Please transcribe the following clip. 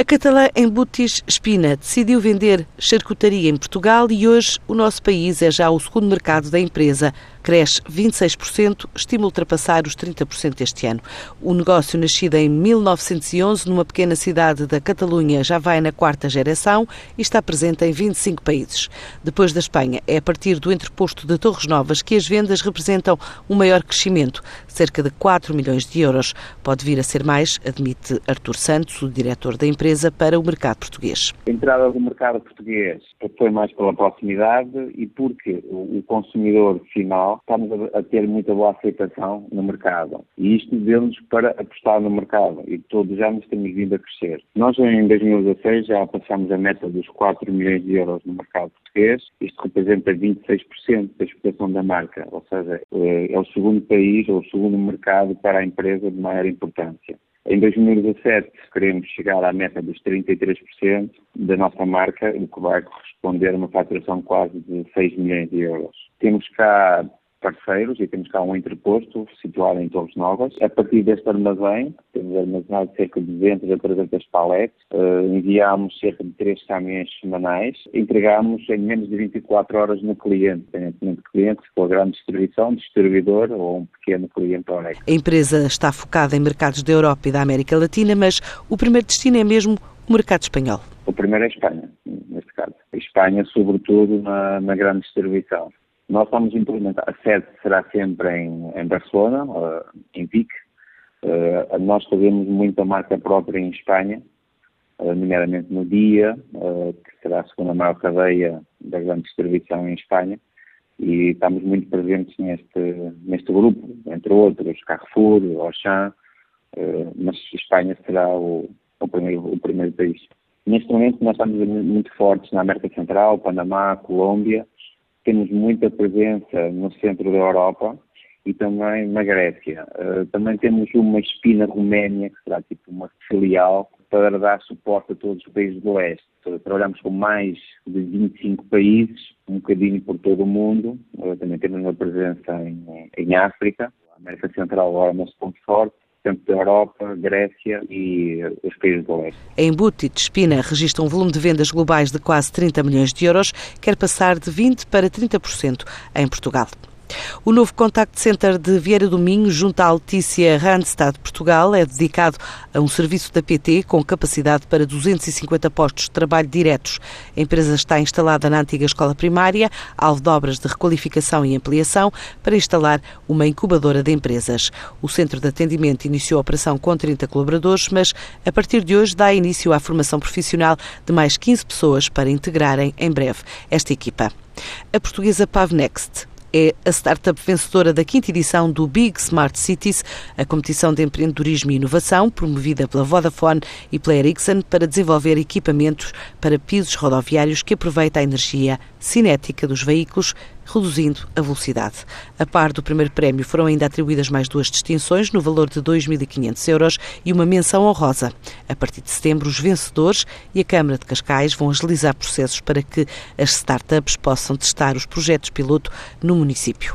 A catalã Embutis Espina decidiu vender charcutaria em Portugal e hoje o nosso país é já o segundo mercado da empresa. Cresce 26%, estima ultrapassar os 30% este ano. O negócio, nascido em 1911 numa pequena cidade da Catalunha, já vai na quarta geração e está presente em 25 países. Depois da Espanha, é a partir do entreposto de Torres Novas que as vendas representam um maior crescimento, cerca de 4 milhões de euros. Pode vir a ser mais, admite Artur Santos, o diretor da empresa empresa para o mercado português? A entrada do mercado português foi mais pela proximidade e porque o consumidor final estamos a ter muita boa aceitação no mercado. E isto deu-nos para apostar no mercado e todos os anos temos vindo a crescer. Nós em 2016 já passamos a meta dos 4 milhões de euros no mercado português. Isto representa 26% da exportação da marca, ou seja, é, é o segundo país ou o segundo mercado para a empresa de maior importância. Em 2017 queremos chegar à meta dos 33% da nossa marca, o que vai corresponder a uma faturação quase de 6 milhões de euros. Temos cá parceiros e temos cá um entreposto situado em Torres Novas. A partir deste armazém, temos armazenado cerca de 200 a 300 paletes, uh, enviámos cerca de 3 caminhões semanais, entregámos em menos de 24 horas no cliente, independentemente de cliente, se for grande distribuição, distribuidor ou um pequeno cliente honesto. A empresa está focada em mercados da Europa e da América Latina, mas o primeiro destino é mesmo o mercado espanhol. O primeiro é a Espanha, neste caso. A Espanha, sobretudo, na, na grande distribuição. Nós estamos a implementar, a sede será sempre em, em Barcelona, uh, em Vic. Uh, nós fazemos muita marca própria em Espanha, uh, nomeadamente no Dia, que será a segunda maior cadeia da grande distribuição em Espanha, e estamos muito presentes neste, neste grupo, entre outros, Carrefour, Auchan, mas Espanha será o, o, primeiro, o primeiro país. Neste momento nós estamos muito fortes na América Central, Panamá, Colômbia, temos muita presença no centro da Europa e também na Grécia. Uh, também temos uma espina Roménia, que será tipo uma filial, para dar suporte a todos os países do leste. Trabalhamos com mais de 25 países, um bocadinho por todo o mundo. Uh, também temos uma presença em, em África, a América Central agora é o nosso ponto forte centro da Europa, Grécia e os países do leste. Em Butit, Espina registra um volume de vendas globais de quase 30 milhões de euros, quer passar de 20% para 30% em Portugal. O novo Contact Center de Vieira do Minho, junto à Letícia Randstad Portugal, é dedicado a um serviço da PT com capacidade para 250 postos de trabalho diretos. A empresa está instalada na antiga escola primária, alvo de obras de requalificação e ampliação, para instalar uma incubadora de empresas. O centro de atendimento iniciou a operação com 30 colaboradores, mas a partir de hoje dá início à formação profissional de mais 15 pessoas para integrarem em breve esta equipa. A portuguesa Pavnext é a startup vencedora da quinta edição do Big Smart Cities, a competição de empreendedorismo e inovação promovida pela Vodafone e pela Ericsson para desenvolver equipamentos para pisos rodoviários que aproveita a energia cinética dos veículos, reduzindo a velocidade. A par do primeiro prémio foram ainda atribuídas mais duas distinções no valor de 2.500 euros e uma menção honrosa. A partir de setembro, os vencedores e a Câmara de Cascais vão agilizar processos para que as startups possam testar os projetos piloto no município.